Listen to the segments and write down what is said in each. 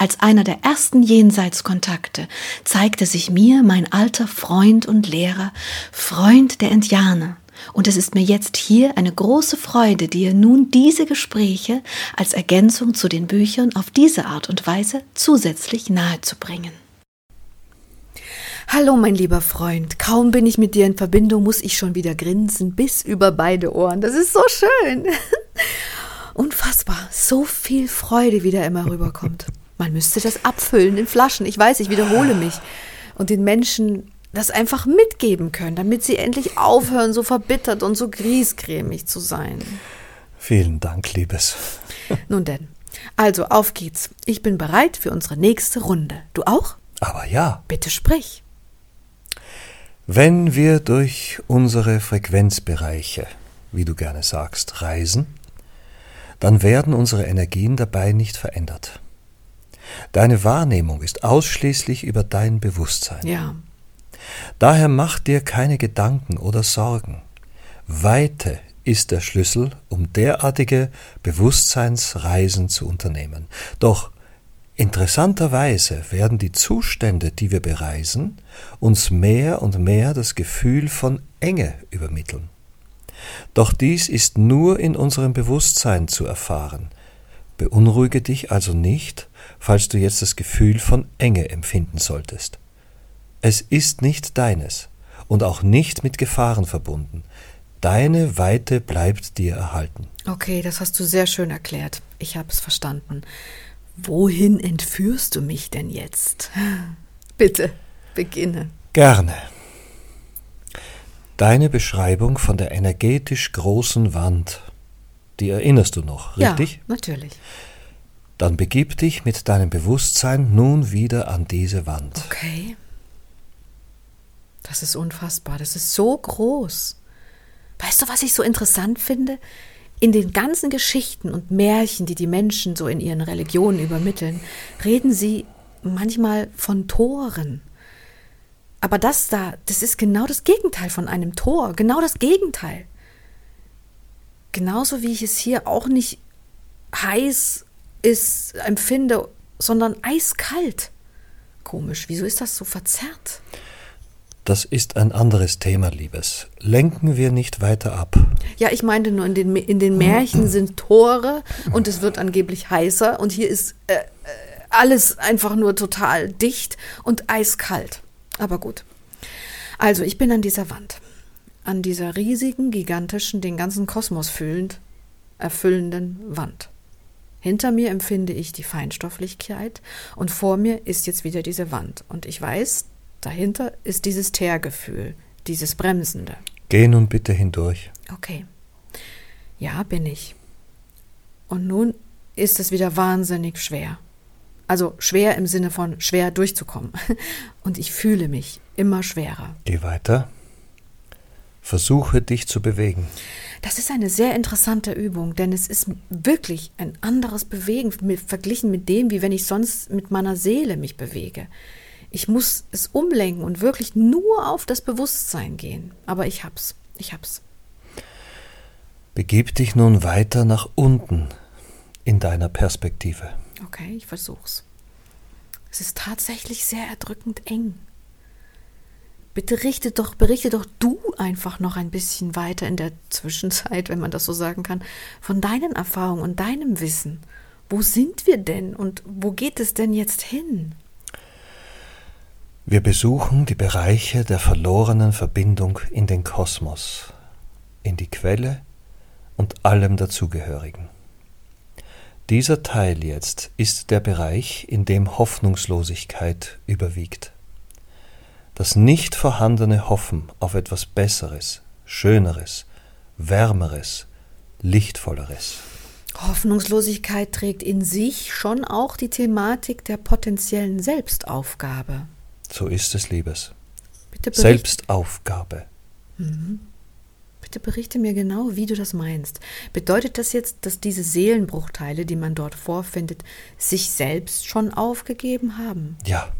Als einer der ersten Jenseitskontakte zeigte sich mir mein alter Freund und Lehrer, Freund der Indianer, und es ist mir jetzt hier eine große Freude, dir nun diese Gespräche als Ergänzung zu den Büchern auf diese Art und Weise zusätzlich nahezubringen. Hallo, mein lieber Freund. Kaum bin ich mit dir in Verbindung, muss ich schon wieder grinsen bis über beide Ohren. Das ist so schön. Unfassbar. So viel Freude, wie da immer rüberkommt. Man müsste das abfüllen in Flaschen. Ich weiß, ich wiederhole mich. Und den Menschen das einfach mitgeben können, damit sie endlich aufhören, so verbittert und so griesgrämig zu sein. Vielen Dank, Liebes. Nun denn, also auf geht's. Ich bin bereit für unsere nächste Runde. Du auch? Aber ja. Bitte sprich. Wenn wir durch unsere Frequenzbereiche, wie du gerne sagst, reisen, dann werden unsere Energien dabei nicht verändert. Deine Wahrnehmung ist ausschließlich über dein Bewusstsein. Ja. Daher mach dir keine Gedanken oder Sorgen. Weite ist der Schlüssel, um derartige Bewusstseinsreisen zu unternehmen. Doch interessanterweise werden die Zustände, die wir bereisen, uns mehr und mehr das Gefühl von Enge übermitteln. Doch dies ist nur in unserem Bewusstsein zu erfahren. Beunruhige dich also nicht, falls du jetzt das Gefühl von Enge empfinden solltest. Es ist nicht deines und auch nicht mit Gefahren verbunden. Deine Weite bleibt dir erhalten. Okay, das hast du sehr schön erklärt. Ich habe es verstanden. Wohin entführst du mich denn jetzt? Bitte, beginne. Gerne. Deine Beschreibung von der energetisch großen Wand, die erinnerst du noch, richtig? Ja, natürlich. Dann begib dich mit deinem Bewusstsein nun wieder an diese Wand. Okay. Das ist unfassbar. Das ist so groß. Weißt du, was ich so interessant finde? In den ganzen Geschichten und Märchen, die die Menschen so in ihren Religionen übermitteln, reden sie manchmal von Toren. Aber das da, das ist genau das Gegenteil von einem Tor. Genau das Gegenteil. Genauso wie ich es hier auch nicht heiß ist, empfinde, sondern eiskalt. Komisch, wieso ist das so verzerrt? Das ist ein anderes Thema, Liebes. Lenken wir nicht weiter ab. Ja, ich meinte nur, in den, in den Märchen sind Tore und es wird angeblich heißer und hier ist äh, äh, alles einfach nur total dicht und eiskalt. Aber gut. Also, ich bin an dieser Wand. An dieser riesigen, gigantischen, den ganzen Kosmos fühlend, erfüllenden Wand. Hinter mir empfinde ich die Feinstofflichkeit und vor mir ist jetzt wieder diese Wand. Und ich weiß, Dahinter ist dieses Teergefühl, dieses Bremsende. Geh nun bitte hindurch. Okay. Ja, bin ich. Und nun ist es wieder wahnsinnig schwer. Also schwer im Sinne von schwer durchzukommen. Und ich fühle mich immer schwerer. Geh weiter. Versuche dich zu bewegen. Das ist eine sehr interessante Übung, denn es ist wirklich ein anderes Bewegen verglichen mit dem, wie wenn ich sonst mit meiner Seele mich bewege. Ich muss es umlenken und wirklich nur auf das Bewusstsein gehen. Aber ich hab's. Ich hab's. Begib dich nun weiter nach unten in deiner Perspektive. Okay, ich versuch's. Es ist tatsächlich sehr erdrückend eng. Bitte doch, berichte doch du einfach noch ein bisschen weiter in der Zwischenzeit, wenn man das so sagen kann, von deinen Erfahrungen und deinem Wissen. Wo sind wir denn und wo geht es denn jetzt hin? Wir besuchen die Bereiche der verlorenen Verbindung in den Kosmos, in die Quelle und allem dazugehörigen. Dieser Teil jetzt ist der Bereich, in dem Hoffnungslosigkeit überwiegt. Das nicht vorhandene Hoffen auf etwas Besseres, Schöneres, Wärmeres, Lichtvolleres. Hoffnungslosigkeit trägt in sich schon auch die Thematik der potenziellen Selbstaufgabe. So ist es, Liebes. Bitte Selbstaufgabe. Mhm. Bitte berichte mir genau, wie du das meinst. Bedeutet das jetzt, dass diese Seelenbruchteile, die man dort vorfindet, sich selbst schon aufgegeben haben? Ja,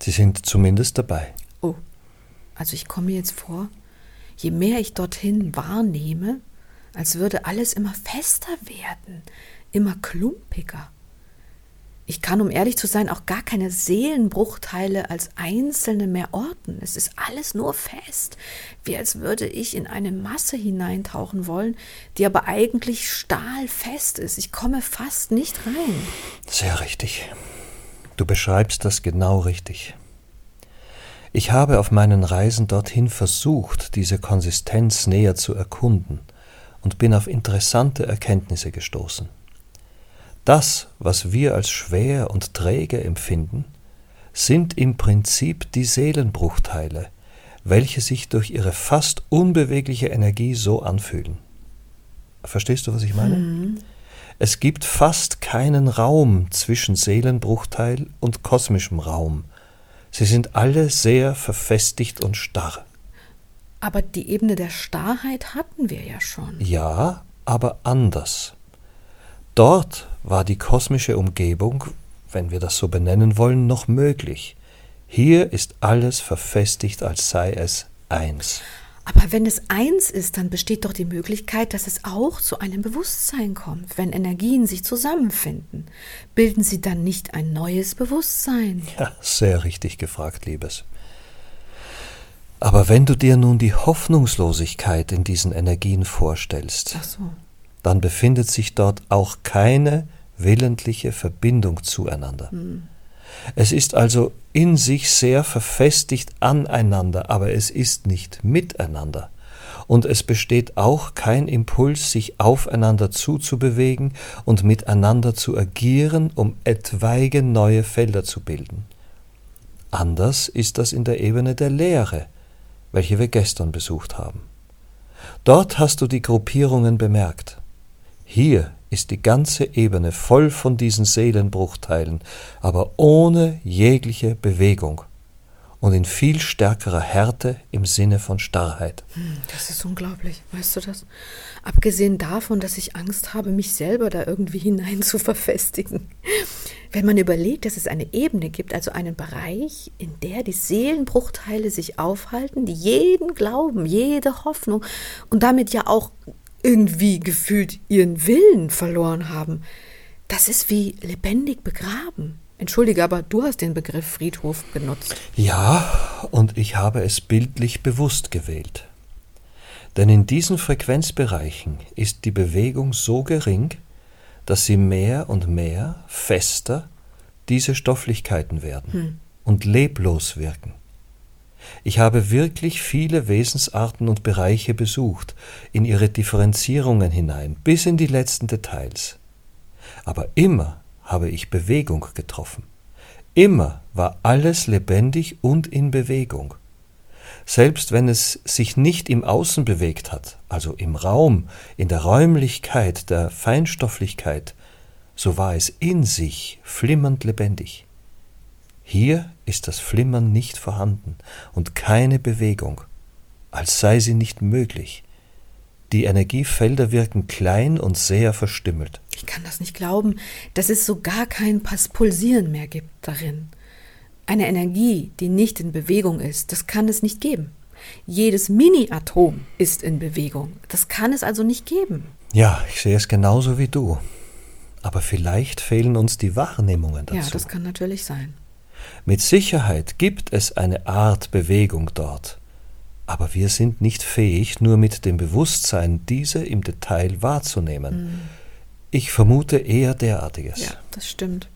sie sind zumindest dabei. Oh, also ich komme mir jetzt vor, je mehr ich dorthin wahrnehme, als würde alles immer fester werden, immer klumpiger. Ich kann, um ehrlich zu sein, auch gar keine Seelenbruchteile als einzelne mehr orten. Es ist alles nur fest, wie als würde ich in eine Masse hineintauchen wollen, die aber eigentlich stahlfest ist. Ich komme fast nicht rein. Sehr richtig. Du beschreibst das genau richtig. Ich habe auf meinen Reisen dorthin versucht, diese Konsistenz näher zu erkunden und bin auf interessante Erkenntnisse gestoßen. Das, was wir als schwer und träge empfinden, sind im Prinzip die Seelenbruchteile, welche sich durch ihre fast unbewegliche Energie so anfühlen. Verstehst du, was ich meine? Mhm. Es gibt fast keinen Raum zwischen Seelenbruchteil und kosmischem Raum. Sie sind alle sehr verfestigt und starr. Aber die Ebene der Starrheit hatten wir ja schon. Ja, aber anders. Dort war die kosmische Umgebung, wenn wir das so benennen wollen, noch möglich. Hier ist alles verfestigt, als sei es eins. Aber wenn es eins ist, dann besteht doch die Möglichkeit, dass es auch zu einem Bewusstsein kommt, wenn Energien sich zusammenfinden. Bilden sie dann nicht ein neues Bewusstsein? Ja, sehr richtig gefragt, Liebes. Aber wenn du dir nun die Hoffnungslosigkeit in diesen Energien vorstellst, so dann befindet sich dort auch keine willentliche Verbindung zueinander. Mhm. Es ist also in sich sehr verfestigt aneinander, aber es ist nicht miteinander. Und es besteht auch kein Impuls, sich aufeinander zuzubewegen und miteinander zu agieren, um etwaige neue Felder zu bilden. Anders ist das in der Ebene der Lehre, welche wir gestern besucht haben. Dort hast du die Gruppierungen bemerkt. Hier ist die ganze Ebene voll von diesen Seelenbruchteilen, aber ohne jegliche Bewegung und in viel stärkerer Härte im Sinne von Starrheit. Hm, das ist unglaublich, weißt du das? Abgesehen davon, dass ich Angst habe, mich selber da irgendwie hinein zu verfestigen. Wenn man überlegt, dass es eine Ebene gibt, also einen Bereich, in der die Seelenbruchteile sich aufhalten, die jeden Glauben, jede Hoffnung und damit ja auch irgendwie gefühlt ihren Willen verloren haben. Das ist wie lebendig begraben. Entschuldige, aber du hast den Begriff Friedhof benutzt. Ja, und ich habe es bildlich bewusst gewählt. Denn in diesen Frequenzbereichen ist die Bewegung so gering, dass sie mehr und mehr fester diese Stofflichkeiten werden hm. und leblos wirken. Ich habe wirklich viele Wesensarten und Bereiche besucht, in ihre Differenzierungen hinein, bis in die letzten Details. Aber immer habe ich Bewegung getroffen. Immer war alles lebendig und in Bewegung. Selbst wenn es sich nicht im Außen bewegt hat, also im Raum, in der Räumlichkeit, der Feinstofflichkeit, so war es in sich flimmernd lebendig. Hier ist das Flimmern nicht vorhanden und keine Bewegung, als sei sie nicht möglich. Die Energiefelder wirken klein und sehr verstümmelt. Ich kann das nicht glauben, dass es so gar kein Pulsieren mehr gibt darin. Eine Energie, die nicht in Bewegung ist, das kann es nicht geben. Jedes Mini-Atom ist in Bewegung. Das kann es also nicht geben. Ja, ich sehe es genauso wie du. Aber vielleicht fehlen uns die Wahrnehmungen dazu. Ja, das kann natürlich sein. Mit Sicherheit gibt es eine Art Bewegung dort, aber wir sind nicht fähig, nur mit dem Bewusstsein diese im Detail wahrzunehmen. Mhm. Ich vermute eher derartiges. Ja, das stimmt.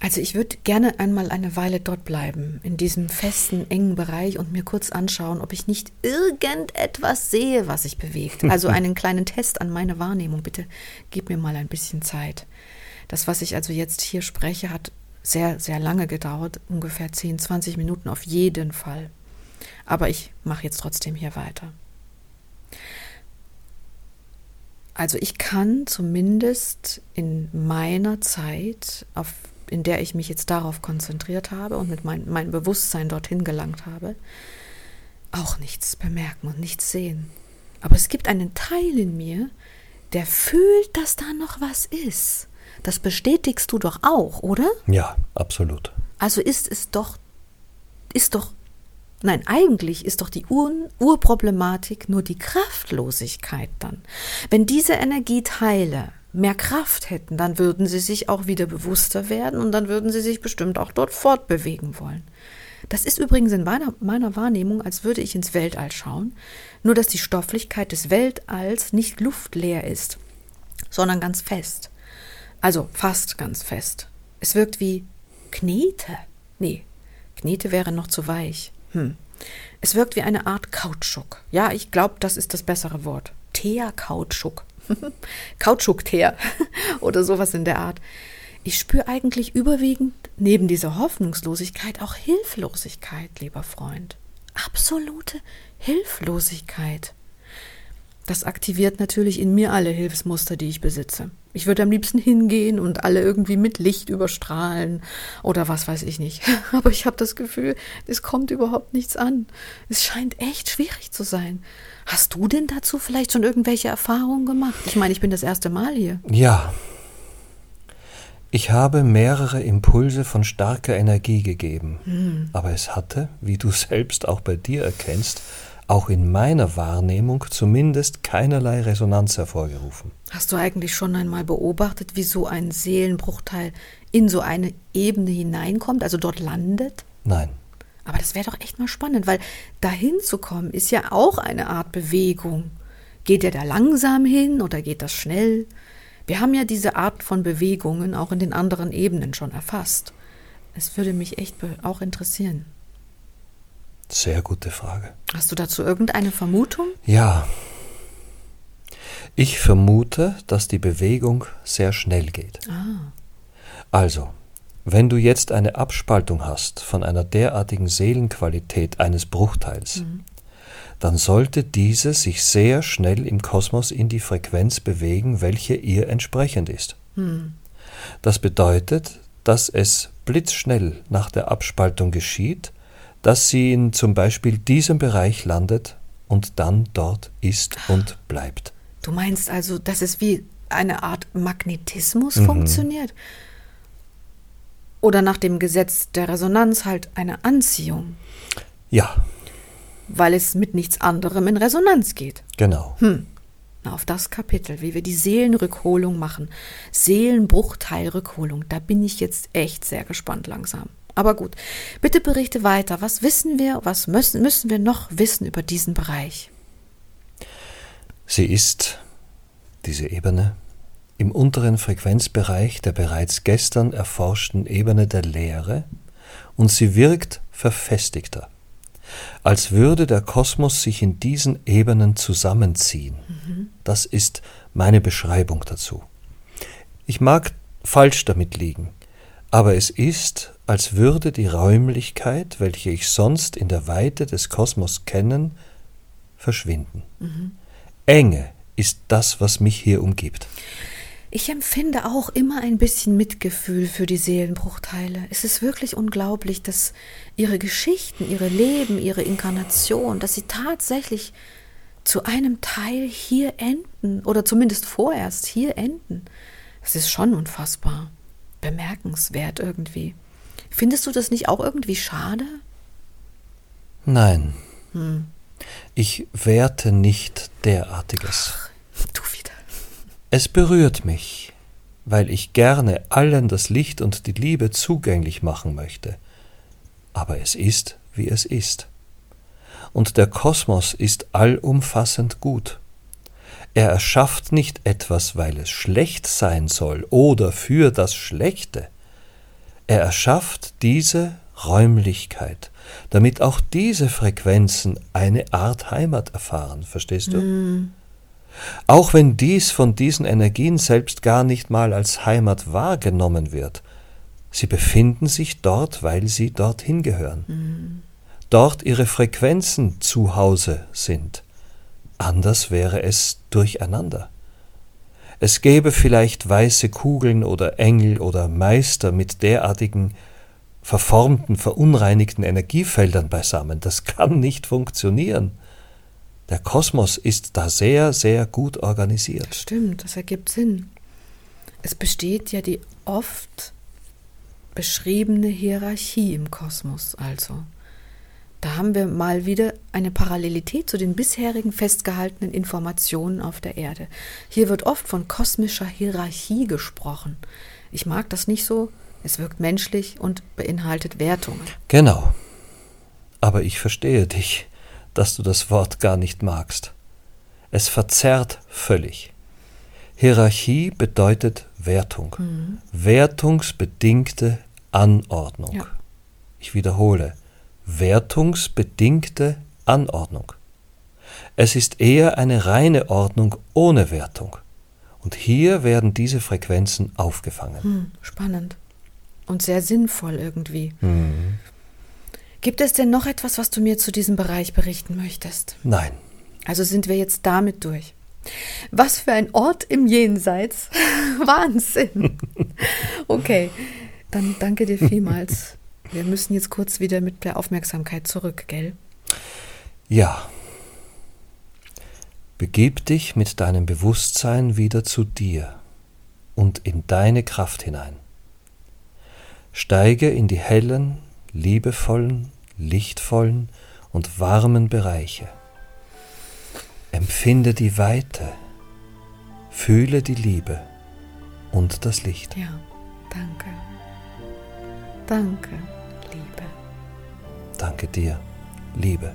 Also ich würde gerne einmal eine Weile dort bleiben, in diesem festen, engen Bereich und mir kurz anschauen, ob ich nicht irgendetwas sehe, was sich bewegt. Also einen kleinen Test an meine Wahrnehmung. Bitte gib mir mal ein bisschen Zeit. Das, was ich also jetzt hier spreche, hat sehr, sehr lange gedauert, ungefähr 10, 20 Minuten auf jeden Fall. Aber ich mache jetzt trotzdem hier weiter. Also ich kann zumindest in meiner Zeit, auf, in der ich mich jetzt darauf konzentriert habe und mit mein, meinem Bewusstsein dorthin gelangt habe, auch nichts bemerken und nichts sehen. Aber es gibt einen Teil in mir, der fühlt, dass da noch was ist. Das bestätigst du doch auch, oder? Ja, absolut. Also ist es doch, ist doch, nein, eigentlich ist doch die Ur Urproblematik nur die Kraftlosigkeit dann. Wenn diese Energieteile mehr Kraft hätten, dann würden sie sich auch wieder bewusster werden und dann würden sie sich bestimmt auch dort fortbewegen wollen. Das ist übrigens in meiner, meiner, Wahrnehmung, als würde ich ins Weltall schauen, nur dass die Stofflichkeit des Weltalls nicht luftleer ist, sondern ganz fest. Also fast ganz fest. Es wirkt wie Knete. Nee, Knete wäre noch zu weich. Hm. Es wirkt wie eine Art Kautschuk. Ja, ich glaube, das ist das bessere Wort. Teer-Kautschuk. Kautschuk-Teer oder sowas in der Art. Ich spüre eigentlich überwiegend neben dieser Hoffnungslosigkeit auch Hilflosigkeit, lieber Freund. Absolute Hilflosigkeit. Das aktiviert natürlich in mir alle Hilfsmuster, die ich besitze. Ich würde am liebsten hingehen und alle irgendwie mit Licht überstrahlen oder was weiß ich nicht. Aber ich habe das Gefühl, es kommt überhaupt nichts an. Es scheint echt schwierig zu sein. Hast du denn dazu vielleicht schon irgendwelche Erfahrungen gemacht? Ich meine, ich bin das erste Mal hier. Ja, ich habe mehrere Impulse von starker Energie gegeben, hm. aber es hatte, wie du selbst auch bei dir erkennst, auch in meiner Wahrnehmung zumindest keinerlei Resonanz hervorgerufen. Hast du eigentlich schon einmal beobachtet, wie so ein Seelenbruchteil in so eine Ebene hineinkommt, also dort landet? Nein. Aber das wäre doch echt mal spannend, weil dahin zu kommen ist ja auch eine Art Bewegung. Geht er da langsam hin oder geht das schnell? Wir haben ja diese Art von Bewegungen auch in den anderen Ebenen schon erfasst. Es würde mich echt auch interessieren. Sehr gute Frage. Hast du dazu irgendeine Vermutung? Ja. Ich vermute, dass die Bewegung sehr schnell geht. Ah. Also, wenn du jetzt eine Abspaltung hast von einer derartigen Seelenqualität eines Bruchteils, mhm dann sollte diese sich sehr schnell im Kosmos in die Frequenz bewegen, welche ihr entsprechend ist. Hm. Das bedeutet, dass es blitzschnell nach der Abspaltung geschieht, dass sie in zum Beispiel diesem Bereich landet und dann dort ist und bleibt. Du meinst also, dass es wie eine Art Magnetismus mhm. funktioniert? Oder nach dem Gesetz der Resonanz halt eine Anziehung? Ja, weil es mit nichts anderem in Resonanz geht. Genau. Hm. Na, auf das Kapitel, wie wir die Seelenrückholung machen, Seelenbruchteilrückholung, da bin ich jetzt echt sehr gespannt langsam. Aber gut, bitte berichte weiter. Was wissen wir, was müssen, müssen wir noch wissen über diesen Bereich? Sie ist, diese Ebene, im unteren Frequenzbereich der bereits gestern erforschten Ebene der Lehre und sie wirkt verfestigter als würde der Kosmos sich in diesen Ebenen zusammenziehen. Mhm. Das ist meine Beschreibung dazu. Ich mag falsch damit liegen, aber es ist, als würde die Räumlichkeit, welche ich sonst in der Weite des Kosmos kennen, verschwinden. Mhm. Enge ist das, was mich hier umgibt. Ich empfinde auch immer ein bisschen Mitgefühl für die Seelenbruchteile. Es ist wirklich unglaublich, dass ihre Geschichten, ihre Leben, ihre Inkarnation, dass sie tatsächlich zu einem Teil hier enden oder zumindest vorerst hier enden. Das ist schon unfassbar, bemerkenswert irgendwie. Findest du das nicht auch irgendwie schade? Nein. Hm. Ich werte nicht derartiges. Ach, du es berührt mich, weil ich gerne allen das Licht und die Liebe zugänglich machen möchte. Aber es ist, wie es ist. Und der Kosmos ist allumfassend gut. Er erschafft nicht etwas, weil es schlecht sein soll oder für das Schlechte. Er erschafft diese Räumlichkeit, damit auch diese Frequenzen eine Art Heimat erfahren, verstehst du? Mm. Auch wenn dies von diesen Energien selbst gar nicht mal als Heimat wahrgenommen wird, sie befinden sich dort, weil sie dorthin gehören. Mhm. Dort ihre Frequenzen zu Hause sind. Anders wäre es durcheinander. Es gäbe vielleicht weiße Kugeln oder Engel oder Meister mit derartigen verformten, verunreinigten Energiefeldern beisammen. Das kann nicht funktionieren. Der Kosmos ist da sehr, sehr gut organisiert. Stimmt, das ergibt Sinn. Es besteht ja die oft beschriebene Hierarchie im Kosmos also. Da haben wir mal wieder eine Parallelität zu den bisherigen festgehaltenen Informationen auf der Erde. Hier wird oft von kosmischer Hierarchie gesprochen. Ich mag das nicht so. Es wirkt menschlich und beinhaltet Wertungen. Genau. Aber ich verstehe dich, dass du das Wort gar nicht magst. Es verzerrt völlig. Hierarchie bedeutet Wertung. Mhm. Wertungsbedingte Anordnung. Ja. Ich wiederhole wertungsbedingte Anordnung. Es ist eher eine reine Ordnung ohne Wertung. Und hier werden diese Frequenzen aufgefangen. Hm, spannend. Und sehr sinnvoll irgendwie. Hm. Gibt es denn noch etwas, was du mir zu diesem Bereich berichten möchtest? Nein. Also sind wir jetzt damit durch. Was für ein Ort im Jenseits. Wahnsinn. Okay, dann danke dir vielmals wir müssen jetzt kurz wieder mit der Aufmerksamkeit zurück, gell? Ja. Begib dich mit deinem Bewusstsein wieder zu dir und in deine Kraft hinein. Steige in die hellen, liebevollen, lichtvollen und warmen Bereiche. Empfinde die Weite, fühle die Liebe und das Licht. Ja, danke. Danke. Danke dir, Liebe.